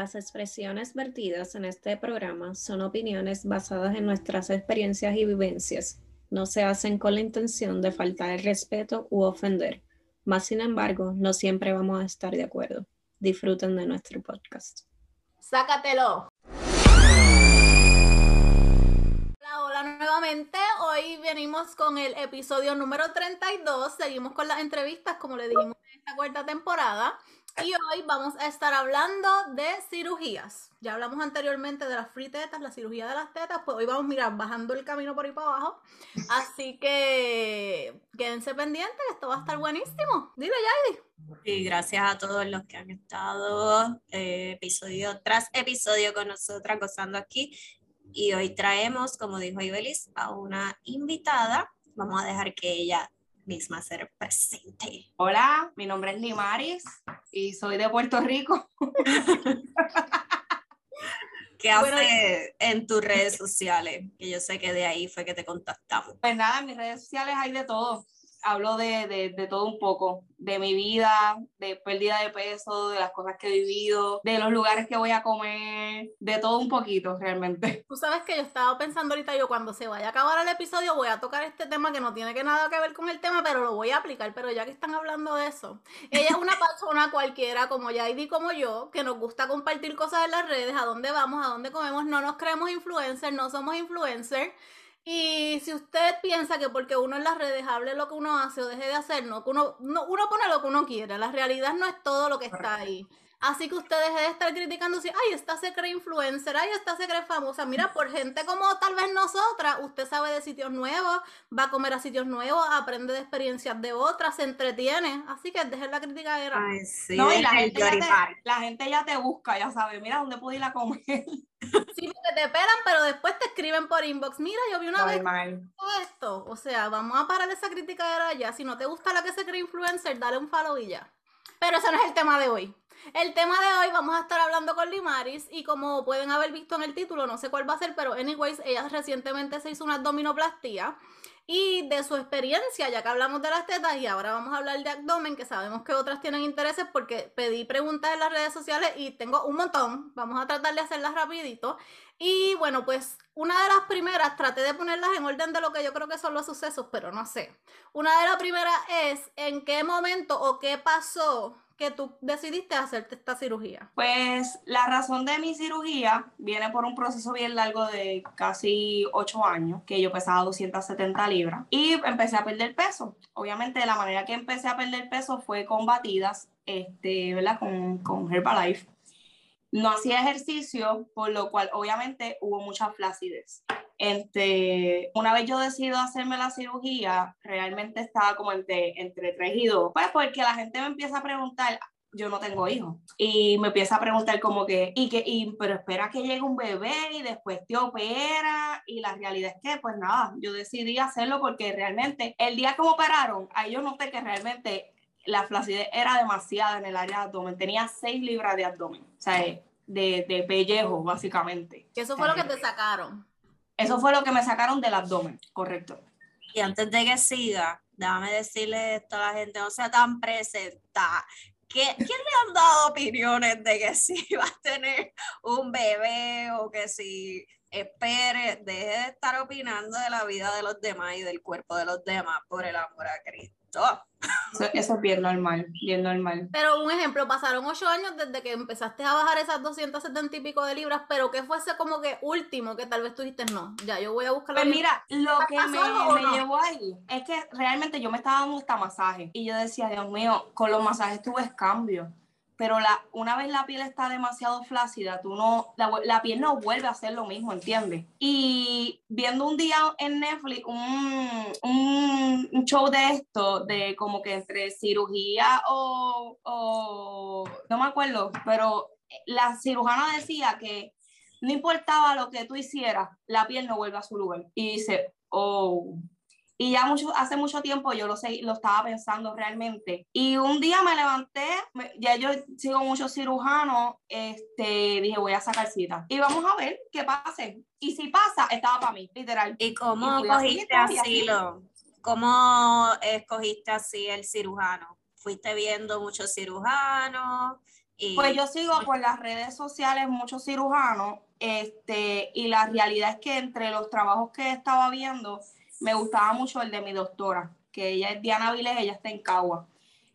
Las expresiones vertidas en este programa son opiniones basadas en nuestras experiencias y vivencias. No se hacen con la intención de faltar el respeto u ofender. Más sin embargo, no siempre vamos a estar de acuerdo. Disfruten de nuestro podcast. Sácatelo. Hola, hola nuevamente. Hoy venimos con el episodio número 32. Seguimos con las entrevistas, como le dijimos en esta cuarta temporada. Y hoy vamos a estar hablando de cirugías. Ya hablamos anteriormente de las free tetas, la cirugía de las tetas, pues hoy vamos, mirar, bajando el camino por ahí para abajo. Así que quédense pendientes, esto va a estar buenísimo. Dile, Yaidi. Y gracias a todos los que han estado eh, episodio tras episodio con nosotras gozando aquí. Y hoy traemos, como dijo Ibelis, a una invitada. Vamos a dejar que ella misma ser presente. Hola, mi nombre es Limaris y soy de Puerto Rico. ¿Qué hace en tus redes sociales? Que yo sé que de ahí fue que te contactamos. Pues nada, en mis redes sociales hay de todo hablo de, de, de, todo un poco, de mi vida, de pérdida de peso, de las cosas que he vivido, de los lugares que voy a comer, de todo un poquito realmente. Tú sabes que yo estaba pensando ahorita, yo cuando se vaya a acabar el episodio voy a tocar este tema que no tiene que nada que ver con el tema, pero lo voy a aplicar, pero ya que están hablando de eso, ella es una persona cualquiera como Yaidi como yo, que nos gusta compartir cosas en las redes, a dónde vamos, a dónde comemos, no nos creemos influencers, no somos influencers. Y si usted piensa que porque uno en las redes hable lo que uno hace o deje de hacer, no, uno, no, uno pone lo que uno quiere. La realidad no es todo lo que está ahí. Así que usted deje de estar criticando si, ay, esta se cree influencer, ay, esta se cree famosa. Mira, por gente como tal vez nosotras, usted sabe de sitios nuevos, va a comer a sitios nuevos, aprende de experiencias de otras, se entretiene. Así que deje la crítica Ay, sí, no, y la gente, ya te, la gente ya te busca, ya sabe, mira dónde puedo ir a comer. Sí, porque te esperan, pero después te escriben por inbox. Mira, yo vi una vez esto. O sea, vamos a parar esa crítica ya. Si no te gusta la que se cree influencer, dale un follow y ya. Pero ese no es el tema de hoy. El tema de hoy vamos a estar hablando con Limaris y como pueden haber visto en el título, no sé cuál va a ser, pero anyways, ella recientemente se hizo una abdominoplastía y de su experiencia, ya que hablamos de las tetas y ahora vamos a hablar de abdomen, que sabemos que otras tienen intereses porque pedí preguntas en las redes sociales y tengo un montón, vamos a tratar de hacerlas rapidito. Y bueno, pues una de las primeras, traté de ponerlas en orden de lo que yo creo que son los sucesos, pero no sé. Una de las primeras es en qué momento o qué pasó que tú decidiste hacerte esta cirugía? Pues la razón de mi cirugía viene por un proceso bien largo de casi 8 años, que yo pesaba 270 libras y empecé a perder peso. Obviamente la manera que empecé a perder peso fue con batidas, este, ¿verdad? Con, con Herbalife. No hacía ejercicio, por lo cual obviamente hubo mucha flacidez. Este, una vez yo decido hacerme la cirugía, realmente estaba como entre, entre 3 y 2, pues porque la gente me empieza a preguntar, yo no tengo hijos. Y me empieza a preguntar como que, y que, y, pero espera que llegue un bebé y después te opera. Y la realidad es que, pues nada, yo decidí hacerlo porque realmente el día que me operaron, ahí yo noté que realmente la flacidez era demasiada en el área de abdomen. Tenía 6 libras de abdomen, o sea, de, de pellejo, básicamente. Eso fue lo que te sacaron. Eso fue lo que me sacaron del abdomen, correcto. Y antes de que siga, déjame decirle esto a la gente, no sea tan presenta. ¿Quién le han dado opiniones de que si va a tener un bebé o que si espere, deje de estar opinando de la vida de los demás y del cuerpo de los demás por el amor a Cristo? Eso, es bien normal, bien normal. Pero un ejemplo, pasaron ocho años desde que empezaste a bajar esas 270 y pico de libras, pero que fuese como que último que tal vez tú dijiste no, ya yo voy a buscar Pues mira, lo que me, me llevó ahí es que realmente yo me estaba dando hasta masaje y yo decía, Dios mío, con los masajes tuve cambio pero la, una vez la piel está demasiado flácida, tú no, la, piel no vuelve a ser lo mismo, ¿entiendes? Y viendo un día en Netflix un, un, show de esto, de como que entre cirugía o, o, no me acuerdo, pero la cirujana decía que no importaba lo que tú hicieras, la piel no vuelve a su lugar. Y dice, oh, y ya mucho, hace mucho tiempo yo lo, sé, lo estaba pensando realmente. Y un día me levanté, ya yo sigo muchos cirujanos, este, dije voy a sacar cita. Y vamos a ver qué pase. Y si pasa, estaba para mí, literal. ¿Y cómo cogiste así lo? ¿Cómo escogiste así el cirujano? ¿Fuiste viendo muchos cirujanos? pues yo sigo por las redes sociales muchos cirujanos, este, y la realidad es que entre los trabajos que estaba viendo, me gustaba mucho el de mi doctora, que ella es Diana Viles, ella está en Cagua.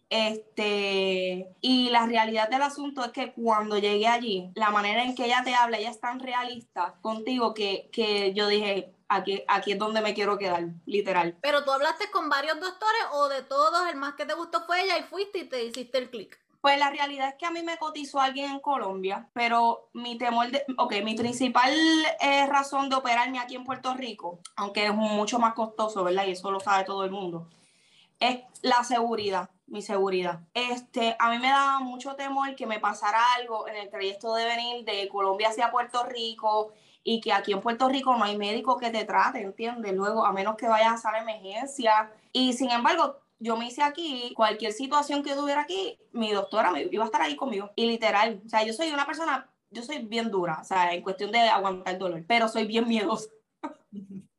Este, y la realidad del asunto es que cuando llegué allí, la manera en que ella te habla, ella es tan realista contigo que, que yo dije, aquí, aquí es donde me quiero quedar, literal. Pero tú hablaste con varios doctores o de todos, el más que te gustó fue ella y fuiste y te hiciste el clic. Pues la realidad es que a mí me cotizó alguien en Colombia, pero mi temor de, ok, mi principal eh, razón de operarme aquí en Puerto Rico, aunque es mucho más costoso, ¿verdad? Y eso lo sabe todo el mundo, es la seguridad, mi seguridad. Este, a mí me daba mucho temor que me pasara algo en el trayecto de venir de Colombia hacia Puerto Rico y que aquí en Puerto Rico no hay médico que te trate, ¿entiendes? Luego, a menos que vayas a hacer emergencia. Y sin embargo, yo me hice aquí, cualquier situación que tuviera aquí, mi doctora me, iba a estar ahí conmigo. Y literal, o sea, yo soy una persona, yo soy bien dura, o sea, en cuestión de aguantar dolor, pero soy bien miedosa.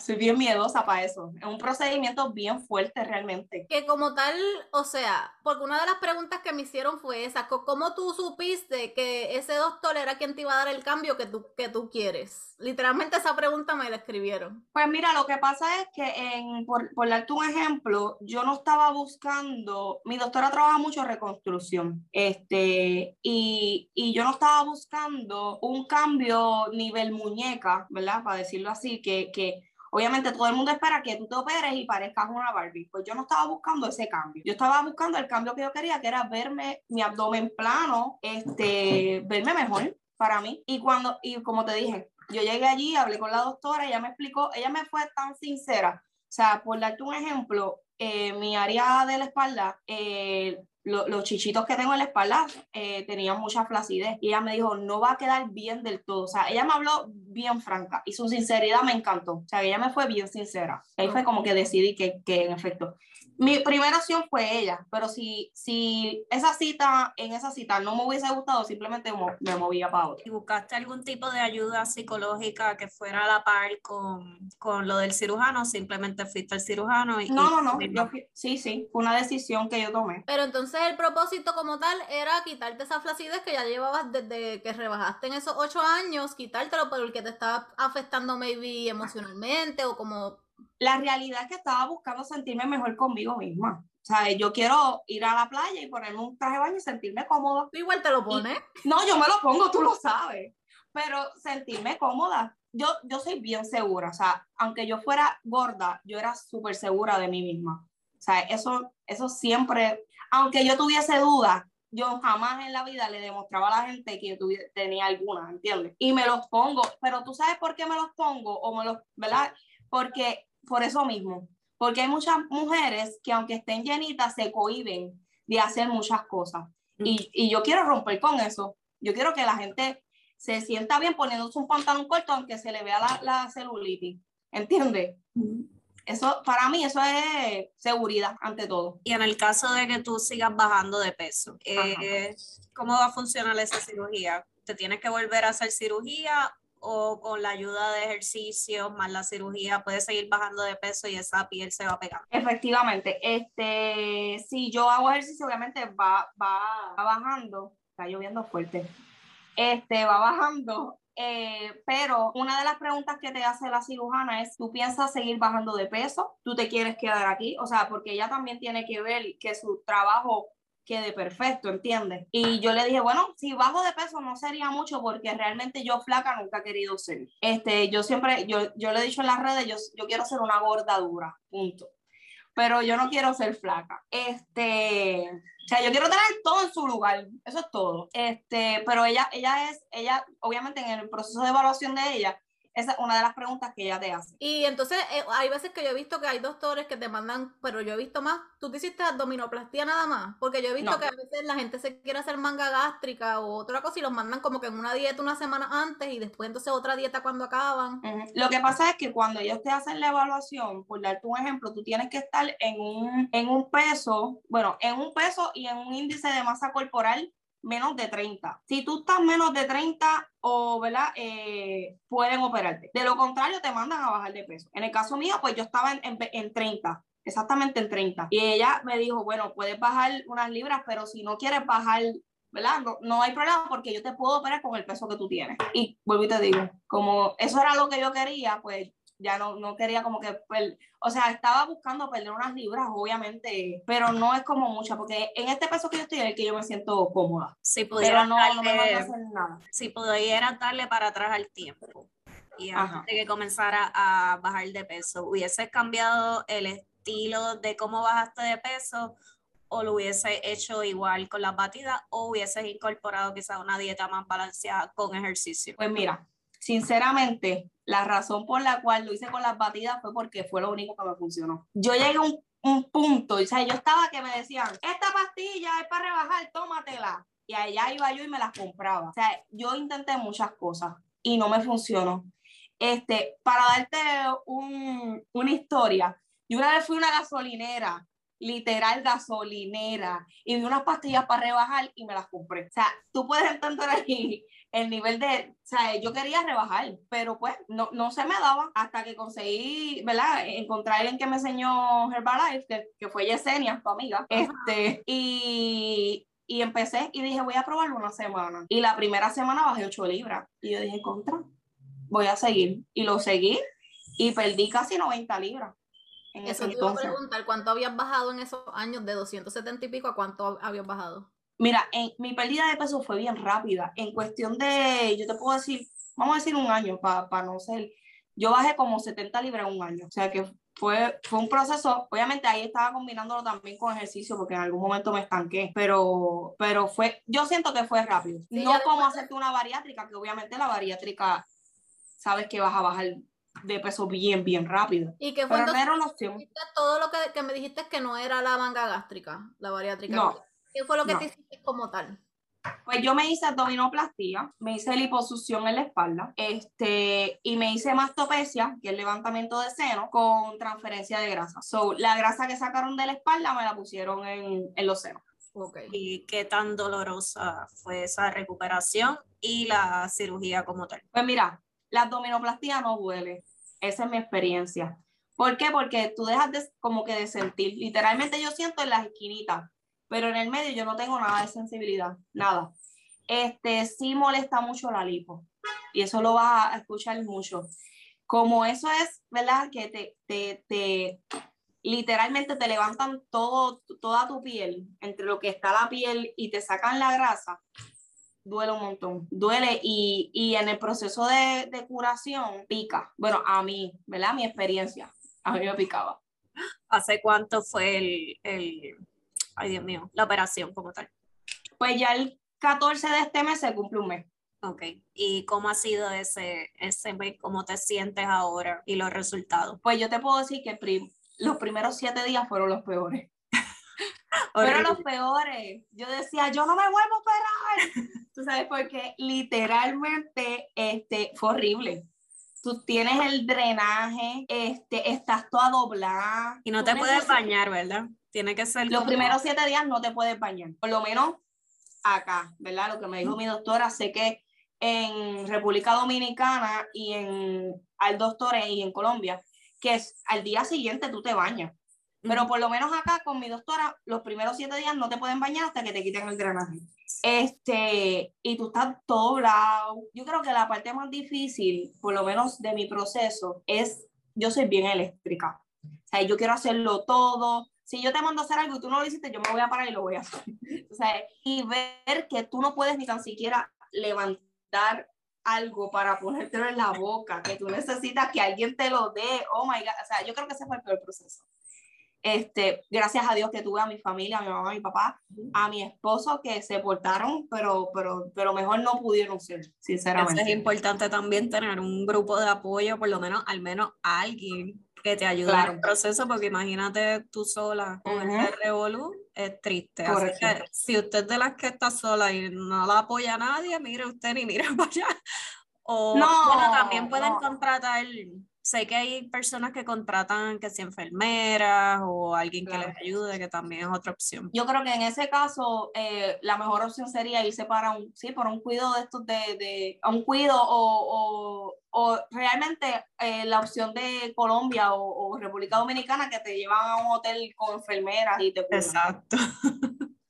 soy bien miedosa para eso. Es un procedimiento bien fuerte realmente. Que como tal, o sea, porque una de las preguntas que me hicieron fue esa, ¿cómo tú supiste que ese doctor era quien te iba a dar el cambio que tú, que tú quieres? Literalmente esa pregunta me la escribieron. Pues mira, lo que pasa es que, en, por, por darte un ejemplo, yo no estaba buscando, mi doctora trabaja mucho reconstrucción, este, y, y yo no estaba buscando un cambio nivel muñeca, ¿verdad? Para decirlo así, que, que Obviamente todo el mundo espera que tú te operes y parezcas una Barbie. Pues yo no estaba buscando ese cambio. Yo estaba buscando el cambio que yo quería, que era verme mi abdomen plano, este, verme mejor para mí. Y cuando, y como te dije, yo llegué allí, hablé con la doctora, ella me explicó, ella me fue tan sincera. O sea, por darte un ejemplo, eh, mi área de la espalda, eh, los chichitos que tengo en la espalda eh, tenían mucha flacidez y ella me dijo, no va a quedar bien del todo. O sea, ella me habló bien franca y su sinceridad me encantó. O sea, ella me fue bien sincera. Ahí fue como que decidí que, que en efecto mi primera opción fue ella, pero si, si esa cita, en esa cita no me hubiese gustado, simplemente me movía para otra. ¿Y buscaste algún tipo de ayuda psicológica que fuera a la par con, con lo del cirujano? ¿Simplemente fuiste al cirujano? Y, no, no, no. sí, sí, fue una decisión que yo tomé. Pero entonces el propósito como tal era quitarte esa flacidez que ya llevabas desde que rebajaste en esos ocho años, quitártelo por el que te estaba afectando maybe emocionalmente o como la realidad es que estaba buscando sentirme mejor conmigo misma. O sea, yo quiero ir a la playa y ponerme un traje de baño y sentirme cómoda. ¿Tú igual te lo pones? no, yo me lo pongo, tú lo sabes. Pero sentirme cómoda. Yo, yo soy bien segura. O sea, aunque yo fuera gorda, yo era súper segura de mí misma. O sea, eso, eso siempre, aunque yo tuviese dudas, yo jamás en la vida le demostraba a la gente que yo tenía alguna, ¿entiendes? Y me los pongo, pero tú sabes por qué me los pongo o me los, ¿verdad? Porque por eso mismo, porque hay muchas mujeres que aunque estén llenitas se cohiben de hacer muchas cosas. Mm. Y, y, yo quiero romper con eso. Yo quiero que la gente se sienta bien poniéndose un pantalón corto aunque se le vea la, la celulitis. ¿Entiendes? Mm. Eso, para mí, eso es seguridad ante todo. Y en el caso de que tú sigas bajando de peso, eh, ¿cómo va a funcionar esa cirugía? ¿Te tienes que volver a hacer cirugía o con la ayuda de ejercicio más la cirugía puede seguir bajando de peso y esa piel se va pegando. Efectivamente, este, si yo hago ejercicio, obviamente va, va, bajando, está lloviendo fuerte, este, va bajando, eh, pero una de las preguntas que te hace la cirujana es, ¿tú piensas seguir bajando de peso? ¿Tú te quieres quedar aquí? O sea, porque ella también tiene que ver que su trabajo quede perfecto, ¿entiendes? Y yo le dije, bueno, si bajo de peso no sería mucho porque realmente yo flaca nunca he querido ser. Este, yo siempre, yo, yo le he dicho en las redes, yo, yo quiero ser una gorda dura, punto. Pero yo no quiero ser flaca. Este, o sea, yo quiero tener todo en su lugar, eso es todo. Este, pero ella, ella es, ella, obviamente en el proceso de evaluación de ella, esa es una de las preguntas que ella te hace. Y entonces eh, hay veces que yo he visto que hay doctores que te mandan, pero yo he visto más, tú te hiciste abdominoplastía nada más, porque yo he visto que a veces la gente se quiere hacer manga gástrica o otra cosa y los mandan como que en una dieta una semana antes y después entonces otra dieta cuando acaban. Lo que pasa es que cuando ellos te hacen la evaluación, por darte un ejemplo, tú tienes que estar en un, en un peso, bueno, en un peso y en un índice de masa corporal menos de 30. Si tú estás menos de 30 o, ¿verdad? Eh, pueden operarte. De lo contrario, te mandan a bajar de peso. En el caso mío, pues yo estaba en, en, 30 exactamente en 30. Y ella me dijo, bueno, puedes bajar unas libras, pero si no quieres bajar ¿verdad? No, no, hay problema porque yo te puedo operar con el peso que tú tienes. Y vuelvo y te digo, como eso era lo que yo quería, pues ya no, no quería como que, pues, o sea, estaba buscando perder unas libras, obviamente, pero no es como mucha, porque en este peso que yo estoy es que yo me siento cómoda. Si pudiera no, no me a hacer nada. Si pudiera darle para atrás al tiempo y antes de que comenzara a bajar de peso, ¿hubiese cambiado el estilo de cómo bajaste de peso o lo hubiese hecho igual con las batidas o hubieses incorporado quizás una dieta más balanceada con ejercicio? Pues mira, sinceramente, la razón por la cual lo hice con las batidas fue porque fue lo único que me funcionó. Yo llegué a un, un punto, o sea, yo estaba que me decían, esta pastilla es para rebajar, tómatela. Y allá iba yo y me las compraba. O sea, yo intenté muchas cosas y no me funcionó. Este, para darte un, una historia, yo una vez fui a una gasolinera, literal gasolinera, y vi unas pastillas para rebajar y me las compré. O sea, tú puedes entender ahí el nivel de, o sea, yo quería rebajar, pero pues no, no se me daba hasta que conseguí, ¿verdad? Encontrar alguien que me enseñó Herbalife, que, que fue Yesenia, tu amiga, este, y, y empecé y dije, voy a probarlo una semana. Y la primera semana bajé 8 libras. Y yo dije, contra, voy a seguir. Y lo seguí y perdí casi 90 libras. En Eso te iba a preguntar, ¿cuánto habías bajado en esos años de 270 y pico a cuánto habías bajado? Mira, en, mi pérdida de peso fue bien rápida. En cuestión de, yo te puedo decir, vamos a decir un año para no ser, yo bajé como 70 libras en un año. O sea que fue, fue un proceso, obviamente ahí estaba combinándolo también con ejercicio porque en algún momento me estanqué, pero, pero fue, yo siento que fue rápido. no como hacerte una bariátrica, que obviamente la bariátrica sabes que vas a bajar de peso bien, bien rápido. ¿Y que fue Pero no era una opción. Todo lo que, que, me dijiste que no era la manga gástrica, la bariátrica. No. ¿Qué fue lo que te hiciste como tal? Pues yo me hice abdominoplastia, me hice liposucción en la espalda, este, y me hice mastopecia, que es levantamiento de seno, con transferencia de grasa. So, la grasa que sacaron de la espalda me la pusieron en, en los senos. Okay. ¿Y qué tan dolorosa fue esa recuperación y la cirugía como tal? Pues mira, la abdominoplastia no duele. Esa es mi experiencia. ¿Por qué? Porque tú dejas de, como que de sentir. Literalmente yo siento en las esquinitas, pero en el medio yo no tengo nada de sensibilidad, nada. Este sí molesta mucho la lipo y eso lo vas a escuchar mucho. Como eso es, ¿verdad? Que te, te, te literalmente te levantan todo, toda tu piel, entre lo que está la piel y te sacan la grasa duele un montón, duele y, y en el proceso de, de, curación pica. Bueno, a mí, ¿verdad? Mi experiencia, a mí me picaba. ¿Hace cuánto fue el, el, ay Dios mío, la operación como tal? Pues ya el 14 de este mes se cumple un mes. Ok, ¿y cómo ha sido ese, ese mes? ¿Cómo te sientes ahora y los resultados? Pues yo te puedo decir que los primeros siete días fueron los peores. Fueron los peores. Yo decía, yo no me vuelvo a operar. Tú sabes, porque literalmente este, fue horrible. Tú tienes el drenaje, este, estás toda doblada. Y no te puedes bañar, ¿verdad? Tiene que ser. Los primeros siete días no te puedes bañar. Por lo menos acá, ¿verdad? Lo que me dijo mi doctora, sé que en República Dominicana y en al doctor y en Colombia, que es al día siguiente tú te bañas. Pero por lo menos acá con mi doctora, los primeros siete días no te pueden bañar hasta que te quiten el drenaje. Este, y tú estás todo bravo. Yo creo que la parte más difícil, por lo menos de mi proceso, es yo soy bien eléctrica. O sea, yo quiero hacerlo todo. Si yo te mando a hacer algo y tú no lo hiciste, yo me voy a parar y lo voy a hacer. O sea, y ver que tú no puedes ni tan siquiera levantar algo para ponértelo en la boca, que tú necesitas que alguien te lo dé. Oh my God. O sea, yo creo que ese fue el peor proceso. Este, gracias a Dios que tuve a mi familia, a mi mamá, a mi papá, a mi esposo que se portaron, pero, pero, pero mejor no pudieron ser, sinceramente. es importante también tener un grupo de apoyo, por lo menos, al menos alguien que te ayude en el proceso, porque imagínate tú sola con el revolú, es triste. Así que si usted es de las que está sola y no la apoya a nadie, mire usted ni mire para allá. O no, bueno, también pueden contratar sé que hay personas que contratan que sea enfermeras o alguien que les ayude, que también es otra opción. Yo creo que en ese caso eh, la mejor opción sería irse para un, sí, por un cuido de estos de, de un cuido o, o, o realmente eh, la opción de Colombia o, República Dominicana que te llevan a un hotel con enfermeras y te Exacto.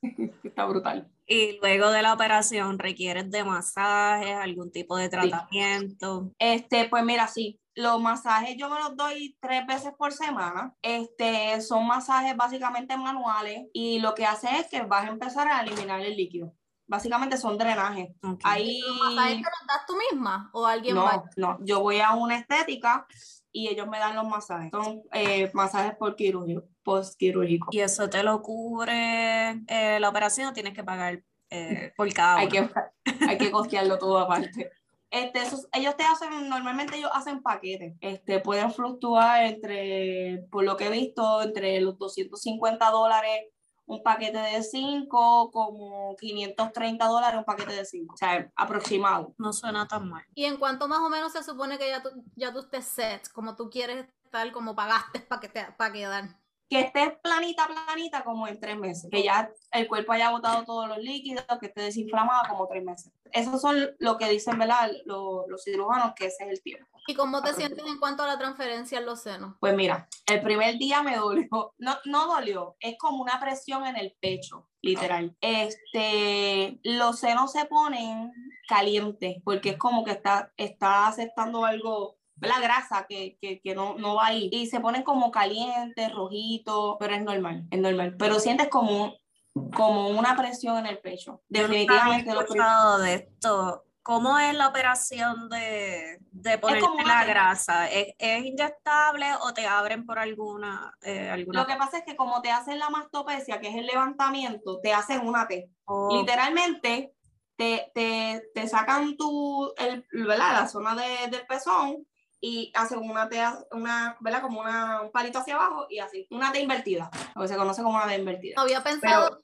está brutal. Y luego de la operación, ¿requieres de masajes, algún tipo de tratamiento? Este, pues mira, sí, los masajes yo me los doy tres veces por semana. Este, son masajes básicamente manuales y lo que hace es que vas a empezar a eliminar el líquido. Básicamente son drenajes. Ahí... ¿Los masajes te los das tú misma o alguien no, más? No, yo voy a una estética y ellos me dan los masajes. Son eh, masajes por quirúrgico, post-quirúrgico. ¿Y eso te lo cubre eh, la operación o tienes que pagar eh, por cada hay que Hay que costearlo todo aparte. Este, ellos te hacen, normalmente ellos hacen paquetes, este, pueden fluctuar entre, por lo que he visto, entre los 250 dólares un paquete de 5, como 530 dólares un paquete de 5, o sea, aproximado. No suena tan mal. ¿Y en cuánto más o menos se supone que ya tú, ya tú estés set, como tú quieres estar, como pagaste para que para quedar? Que esté planita, planita como en tres meses, que ya el cuerpo haya botado todos los líquidos, que esté desinflamada como tres meses. Eso son lo que dicen, ¿verdad? Los, los cirujanos, que ese es el tiempo. ¿Y cómo te sientes en cuanto a la transferencia en los senos? Pues mira, el primer día me dolió, no, no dolió, es como una presión en el pecho, literal. Este, los senos se ponen calientes porque es como que está, está aceptando algo la grasa que, que, que, no, no va ahí. Y se ponen como calientes, rojitos, pero es normal, es normal. Pero sientes como, como una presión en el pecho. Definitivamente. Yo de esto. ¿Cómo es la operación de, de ponerte la grasa? ¿Es, ¿Es, inyectable o te abren por alguna, eh, alguna, Lo que pasa es que como te hacen la mastopecia, que es el levantamiento, te hacen una T. Oh. Literalmente te, te, te, sacan tu, el, ¿verdad? la zona de, del pezón y hacen una T, una, ¿verdad? Como una, un palito hacia abajo y así, una T invertida, lo que se conoce como una T invertida. Había pensado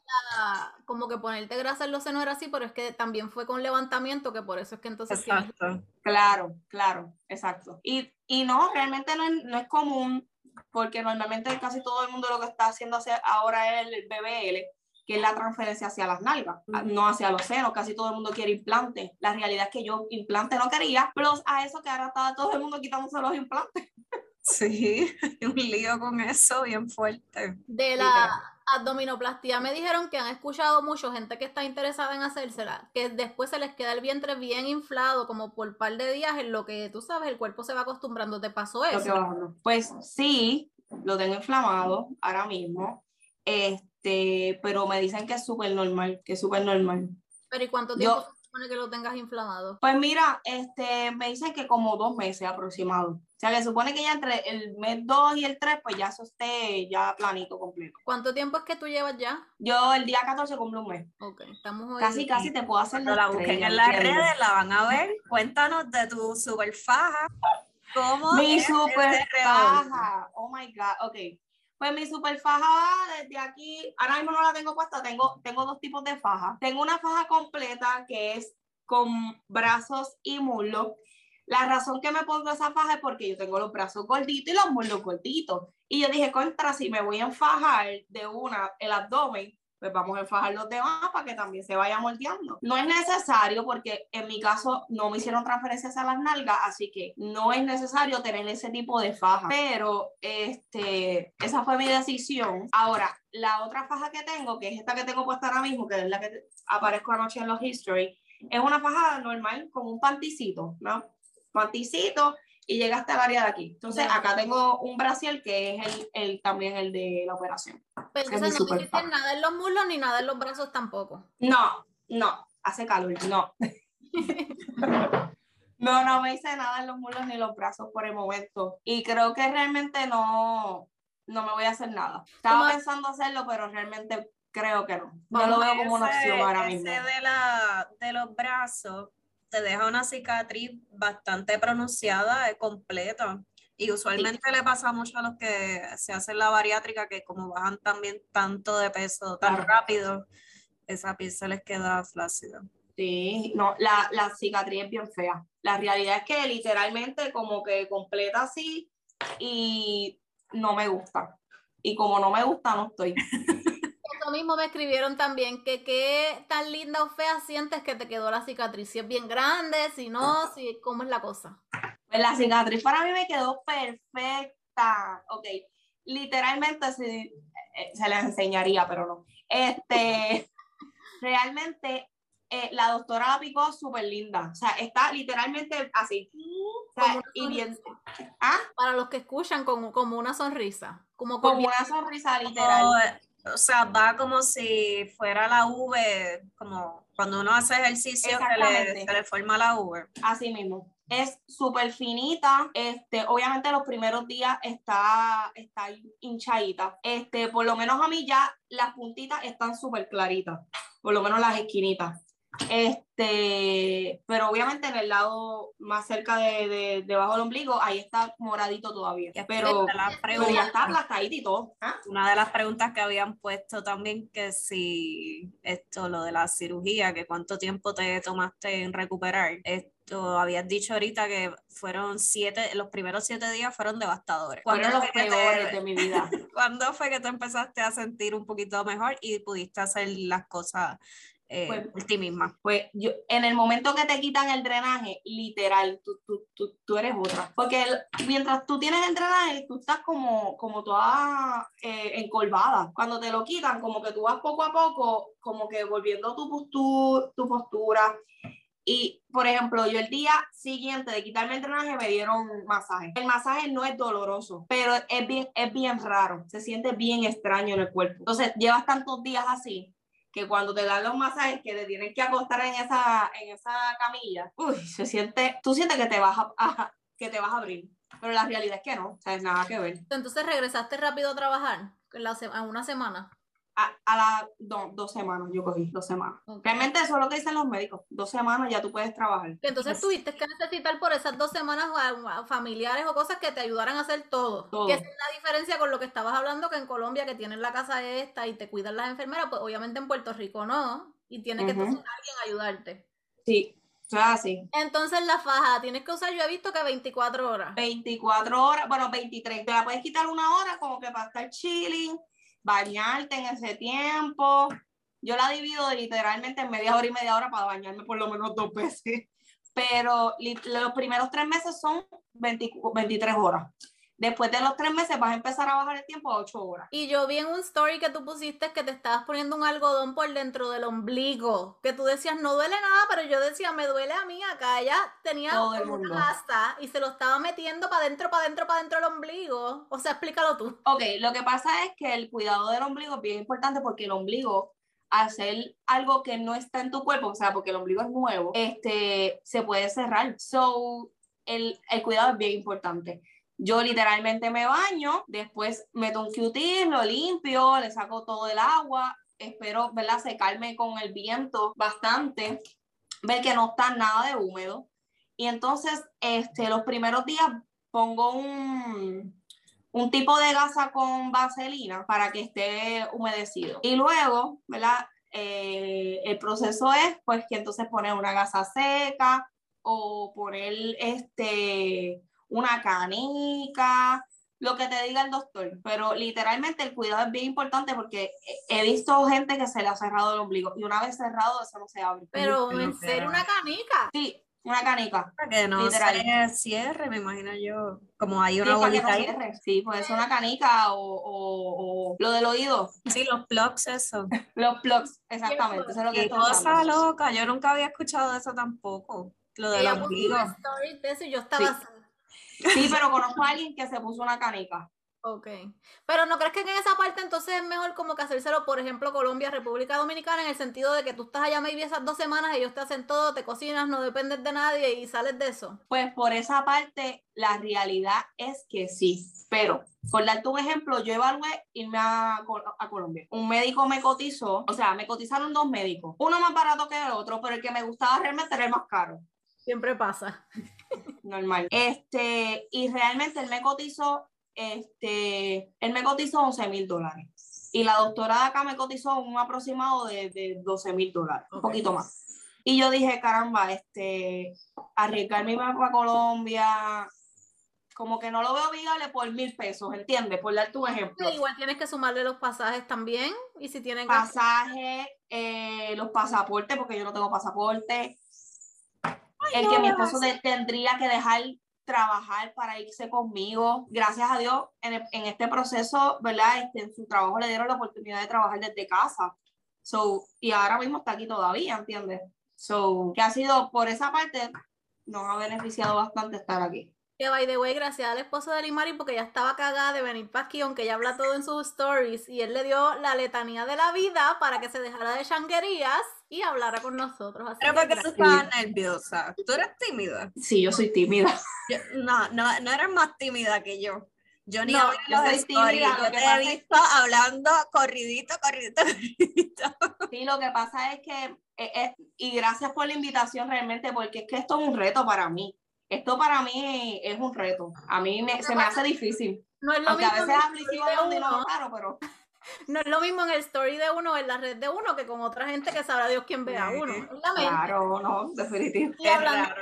como que ponerte grasa en los senos era así, pero es que también fue con levantamiento, que por eso es que entonces... Exacto. Claro, claro, exacto. Y, y no, realmente no es, no es común, porque normalmente casi todo el mundo lo que está haciendo ahora es el BBL, que es la transferencia hacia las nalgas, no hacia los senos. Casi todo el mundo quiere implantes. La realidad es que yo implante no quería, plus a eso que ahora está todo el mundo quitándose los implantes. Sí, un lío con eso bien fuerte. De la abdominoplastia me dijeron que han escuchado mucho gente que está interesada en hacérsela, que después se les queda el vientre bien inflado como por un par de días en lo que tú sabes, el cuerpo se va acostumbrando. ¿Te pasó eso? Pues sí, lo tengo inflamado ahora mismo. Este, pero me dicen que es súper normal, que es súper normal. Pero ¿y cuánto tiempo se supone que lo tengas inflamado? Pues mira, este, me dicen que como dos meses aproximado. O sea, que supone que ya entre el mes 2 y el 3, pues ya eso esté ya planito completo. ¿Cuánto tiempo es que tú llevas ya? Yo el día 14 cumplo un mes. Ok, estamos hoy. Casi, casi te puedo hacer la busquen en las redes, la van a ver. Cuéntanos de tu super faja. ¿Cómo Mi super faja. Oh my God. Ok. Pues mi super faja desde aquí, ahora mismo no la tengo puesta, tengo, tengo dos tipos de faja. Tengo una faja completa que es con brazos y muslos. La razón que me pongo esa faja es porque yo tengo los brazos gorditos y los muslos cortitos. Y yo dije, contra, si me voy a enfajar de una el abdomen, pues vamos a enfajar los demás para que también se vaya moldeando. No es necesario porque en mi caso no me hicieron transferencias a las nalgas, así que no es necesario tener ese tipo de faja. Pero este, esa fue mi decisión. Ahora, la otra faja que tengo, que es esta que tengo puesta ahora mismo, que es la que aparezco anoche en los history, es una faja normal con un panticito, ¿no? Panticito y llega hasta el área de aquí. Entonces, acá tengo un brasil que es el, el, también el de la operación. Pero entonces no hiciste nada en los muslos ni nada en los brazos tampoco. No, no, hace calor, no. no, no me hice nada en los muslos ni los brazos por el momento. Y creo que realmente no, no me voy a hacer nada. Estaba pensando hacerlo, pero realmente creo que no. No lo veo como una opción ahora mismo. de, la, de los brazos, te deja una cicatriz bastante pronunciada, completa. Y usualmente le pasa mucho a los que se hacen la bariátrica que como bajan también tanto de peso tan rápido, esa piel se les queda flácida. Sí, no, la, la cicatriz es bien fea. La realidad es que literalmente como que completa así y no me gusta. Y como no me gusta, no estoy. Mismo me escribieron también que qué tan linda o fea sientes que te quedó la cicatriz. Si es bien grande, si no, si cómo es la cosa. Pues la cicatriz para mí me quedó perfecta. Ok, literalmente si, eh, se les enseñaría, pero no. Este, realmente eh, la doctora la picó súper linda. O sea, está literalmente así. y bien, ¿Ah? Para los que escuchan, como, como una sonrisa. Como, como una sonrisa literal. O sea, va como si fuera la V, como cuando uno hace ejercicio que le, se le forma la V. Así mismo es súper finita. Este, obviamente los primeros días está, está hinchadita. Este, por lo menos a mí ya las puntitas están súper claritas. Por lo menos las esquinitas. Este, pero obviamente en el lado más cerca de, debajo del ombligo, ahí está moradito todavía. Pero, ya está aplastadito y todo. ¿Ah? Una de las preguntas que habían puesto también que si esto, lo de la cirugía, que cuánto tiempo te tomaste en recuperar. Esto, habías dicho ahorita que fueron siete, los primeros siete días fueron devastadores. Fueron los peores de mi vida. ¿Cuándo fue que te empezaste a sentir un poquito mejor y pudiste hacer las cosas eh, pues, ti misma. Pues yo, en el momento que te quitan el drenaje, literal, tú, tú, tú, tú eres otra. Porque mientras tú tienes el drenaje, tú estás como, como toda eh, encolvada. Cuando te lo quitan, como que tú vas poco a poco, como que volviendo tu, postura, tu postura. Y, por ejemplo, yo el día siguiente de quitarme el drenaje me dieron masaje. El masaje no es doloroso, pero es bien, es bien raro. Se siente bien extraño en el cuerpo. Entonces, llevas tantos días así que cuando te dan los masajes que te tienen que acostar en esa, en esa camilla, uy, se siente, tú sientes que te vas a, que te vas a abrir, pero la realidad es que no, o sea, es nada que ver. Entonces regresaste rápido a trabajar en, una semana a, las dos semanas yo cogí, dos semanas. Realmente eso es lo que dicen los médicos, dos semanas ya tú puedes trabajar. Entonces tuviste que necesitar por esas dos semanas familiares o cosas que te ayudaran a hacer todo. todo. Que es la diferencia con lo que estabas hablando, que en Colombia que tienen la casa esta y te cuidan las enfermeras, pues obviamente en Puerto Rico no, y tiene que tener alguien ayudarte. Sí, Ah, sí. Entonces la faja tienes que usar, yo he visto que 24 horas. 24 horas, bueno, 23. Te la puedes quitar una hora como que para estar chilling bañarte en ese tiempo. Yo la divido literalmente en media hora y media hora para bañarme por lo menos dos veces. Pero los primeros tres meses son 23 horas. Después de los tres meses vas a empezar a bajar el tiempo a ocho horas. Y yo vi en un story que tú pusiste que te estabas poniendo un algodón por dentro del ombligo, que tú decías no duele nada, pero yo decía me duele a mí acá. Ella tenía una gasta y se lo estaba metiendo para adentro, para adentro, para adentro del ombligo. O sea, explícalo tú. Ok, lo que pasa es que el cuidado del ombligo es bien importante porque el ombligo hacer algo que no está en tu cuerpo, o sea, porque el ombligo es nuevo, este, se puede cerrar. So, el, el cuidado es bien importante. Yo literalmente me baño, después meto un q lo limpio, le saco todo el agua, espero, ¿verdad? Secarme con el viento bastante, ver que no está nada de húmedo. Y entonces, este, los primeros días pongo un, un tipo de gasa con vaselina para que esté humedecido. Y luego, ¿verdad? Eh, el proceso es, pues, que entonces poner una gasa seca o poner este una canica, lo que te diga el doctor, pero literalmente el cuidado es bien importante porque he visto gente que se le ha cerrado el ombligo y una vez cerrado eso no se abre. Pero en serio una canica. Sí, una canica. Para que no se cierre, me imagino yo, como hay una sí, bolita ahí. Sí, puede ser una canica o, lo del oído. Sí, los plugs, eso. los plugs, exactamente. Eso es lo que Qué cosa loca, yo nunca había escuchado de eso tampoco. Lo del ombligo. yo estaba Sí, pero conozco a alguien que se puso una canica. Ok. Pero ¿no crees que en esa parte entonces es mejor como que hacérselo, por ejemplo, Colombia, República Dominicana, en el sentido de que tú estás allá maybe esas dos semanas, ellos te hacen todo, te cocinas, no dependes de nadie y sales de eso? Pues por esa parte, la realidad es que sí. Pero, por darte un ejemplo, yo evalué irme a, a Colombia. Un médico me cotizó, o sea, me cotizaron dos médicos. Uno más barato que el otro, pero el que me gustaba realmente era el más caro. Siempre pasa. Normal. Este, y realmente él me cotizó, este, él me cotizó 11 mil dólares. Y la doctora de acá me cotizó un aproximado de, de 12 mil dólares, un poquito más. Y yo dije, caramba, este, arriesgarme para Colombia, como que no lo veo viable por mil pesos, ¿entiendes? Por dar tu ejemplo. igual tienes que sumarle los pasajes también, y si tienen... Pasajes, eh, los pasaportes, porque yo no tengo pasaporte, el que mi esposo tendría que dejar trabajar para irse conmigo. Gracias a Dios, en, este proceso, ¿verdad? Este, en su trabajo le dieron la oportunidad de trabajar desde casa. So, y ahora mismo está aquí todavía, ¿entiendes? So, que ha sido, por esa parte, nos ha beneficiado bastante estar aquí. Que by the way, gracias al esposo de Limari, porque ya estaba cagada de venir para aquí, aunque ella habla todo en sus stories, y él le dio la letanía de la vida para que se dejara de changuerías y hablara con nosotros. Pero porque tú estabas nerviosa. ¿Tú eres tímida? Sí, yo soy tímida. no, no, no eres más tímida que yo. Yo ni no, los stories, yo te he visto hablando corridito, corridito, corridito. Sí, lo que pasa es que, eh, eh, y gracias por la invitación realmente, porque es que esto es un reto para mí esto para mí es un reto. A mí se me hace difícil. No es lo mismo a veces no, pero... No es lo mismo en el story de uno, en la red de uno, que con otra gente que sabrá Dios quién ve a uno. Claro, no, definitivamente. Y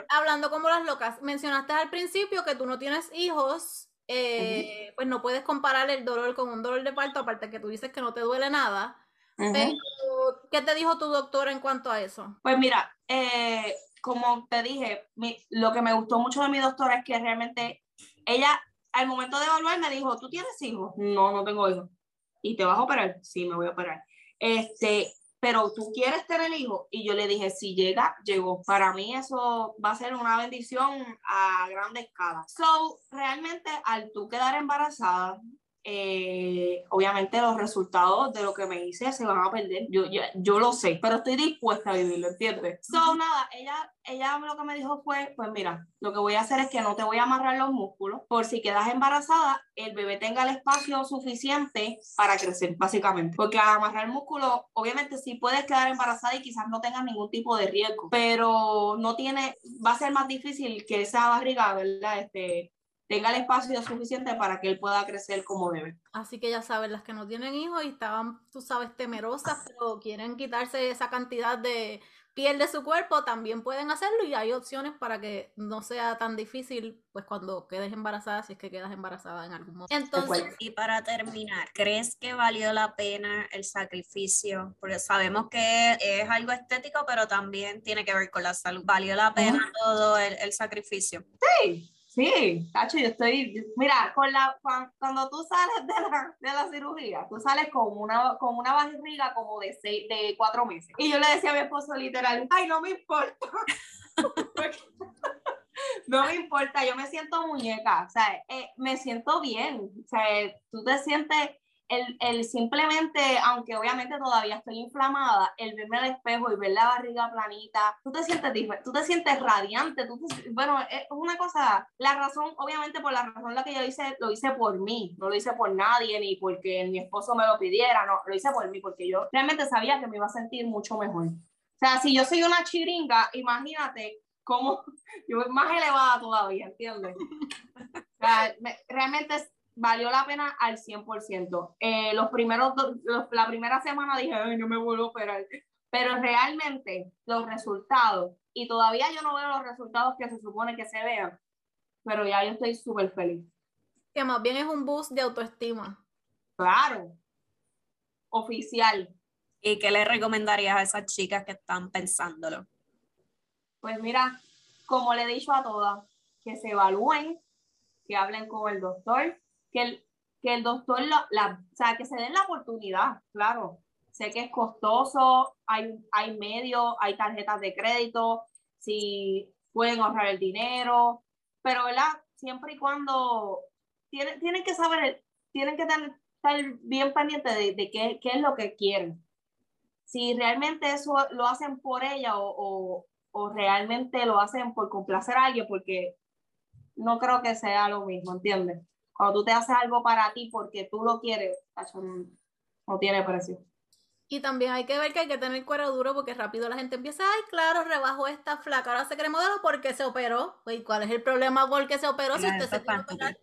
hablando, como las locas, mencionaste al principio que tú no tienes hijos, eh, pues no puedes comparar el dolor con un dolor de parto, aparte que tú dices que no te duele nada. ¿qué te dijo tu doctora en cuanto a eso? Pues mira, eh, como te dije, lo que me gustó mucho de mi doctora es que realmente ella, al momento de evaluar, me dijo, ¿tú tienes hijos? No, no tengo hijos. ¿Y te vas a operar? Sí, me voy a operar. Este, pero tú quieres tener hijos. Y yo le dije, si llega, llegó. Para mí eso va a ser una bendición a grande escala. So, realmente al tú quedar embarazada, eh, obviamente los resultados de lo que me hice se van a perder. Yo, yo, yo, lo sé, pero estoy dispuesta a vivirlo, ¿entiendes? So, nada, ella, ella lo que me dijo fue, pues mira, lo que voy a hacer es que no te voy a amarrar los músculos, por si quedas embarazada, el bebé tenga el espacio suficiente para crecer, básicamente. Porque al amarrar el músculo, obviamente sí puedes quedar embarazada y quizás no tengas ningún tipo de riesgo, pero no tiene, va a ser más difícil que esa barriga, ¿verdad? Este, tenga el espacio suficiente para que él pueda crecer como debe. Así que ya saben, las que no tienen hijos y estaban, tú sabes, temerosas, pero quieren quitarse esa cantidad de piel de su cuerpo, también pueden hacerlo y hay opciones para que no sea tan difícil, pues cuando quedes embarazada, si es que quedas embarazada en algún momento. Entonces, y para terminar, ¿crees que valió la pena el sacrificio? Porque sabemos que es algo estético, pero también tiene que ver con la salud. ¿Valió la pena todo el, el sacrificio? Sí, Sí, Tacho, yo estoy, mira, con la, cuando, tú sales de la, de la, cirugía, tú sales con una, con una barriga como de, seis, de cuatro meses. Y yo le decía a mi esposo literal, ay, no me importa. no me importa, yo me siento muñeca, o sea, eh, me siento bien, o sea, tú te sientes el, el, simplemente, aunque obviamente todavía estoy inflamada, el verme al espejo y ver la barriga planita, tú te sientes tú te sientes radiante, tú bueno, es una cosa, la razón, obviamente por la razón la que yo hice, lo hice por mí, no lo hice por nadie, ni porque mi esposo me lo pidiera, no, lo hice por mí, porque yo realmente sabía que me iba a sentir mucho mejor. O sea, si yo soy una chiringa, imagínate cómo yo más elevada todavía, ¿entiendes? O sea, realmente valió la pena al 100%. Eh, los primeros, la primera semana dije, Ay, no me vuelvo a operar. Pero realmente los resultados, y todavía yo no veo los resultados que se supone que se vean, pero ya yo estoy súper feliz. Que más bien es un boost de autoestima. Claro. Oficial. ¿Y qué le recomendarías a esas chicas que están pensándolo? Pues mira, como le he dicho a todas, que se evalúen, que hablen con el doctor, que el, que el doctor, o sea, que se den la oportunidad, claro. Sé que es costoso, hay, hay medios, hay tarjetas de crédito, si pueden ahorrar el dinero, pero ¿verdad? Siempre y cuando tienen, tienen que saber, tienen que estar bien pendientes de, de qué, qué, es lo que quieren. Si realmente eso lo hacen por ella o, o, o realmente lo hacen por complacer a alguien, porque no creo que sea lo mismo, ¿entiendes? Cuando tú te haces algo para ti porque tú lo quieres, no, tiene precio. Y también hay que ver que hay que tener cuero duro porque rápido la gente empieza, ay, claro, rebajó esta flaca, ahora se cree modelo porque se operó. ¿Y cuál es el problema porque se operó? Si usted se quiere operar,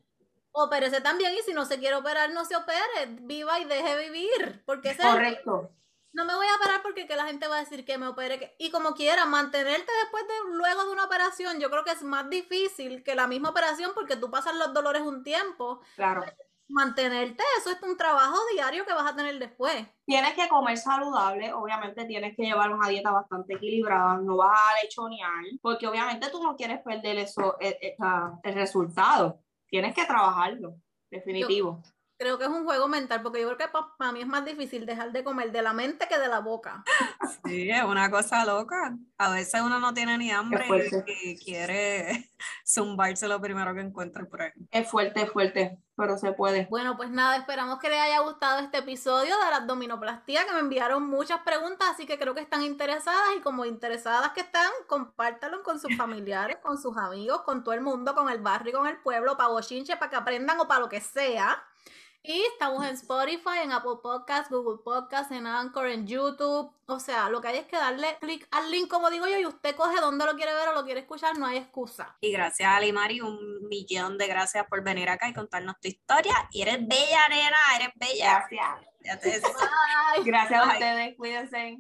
opérese también y si no se quiere operar, no se opere, viva y deje vivir. Porque Correcto no me voy a parar porque que la gente va a decir que me opere. Y como quiera, mantenerte después de, luego de una operación, yo creo que es más difícil que la misma operación porque tú pasas los dolores un tiempo. Claro. Mantenerte, eso es un trabajo diario que vas a tener después. Tienes que comer saludable, obviamente tienes que llevar una dieta bastante equilibrada, no vas a lechonear, porque obviamente tú no quieres perder eso, el, e, el resultado. Tienes que trabajarlo, definitivo Creo que es un juego mental, porque yo creo que para mí es más difícil dejar de comer de la mente que de la boca. Sí, es una cosa loca. A veces uno no tiene ni hambre y quiere zumbarse lo primero que encuentra por ahí. Es fuerte, es fuerte, pero se puede. Bueno, pues nada, esperamos que les haya gustado este episodio de la abdominoplastía, que me enviaron muchas preguntas, así que creo que están interesadas y como interesadas que están, compártanlo con sus familiares, con sus amigos, con todo el mundo, con el barrio, con el pueblo, para bochinche, para que aprendan o para lo que sea. Y estamos en Spotify, en Apple Podcasts, Google Podcasts, en Anchor, en YouTube. O sea, lo que hay es que darle clic al link, como digo yo, y usted coge donde lo quiere ver o lo quiere escuchar, no hay excusa. Y gracias a Limari, un millón de gracias por venir acá y contarnos tu historia. Y eres bella, nena, eres bella. Gracias. Gracias a ustedes, cuídense.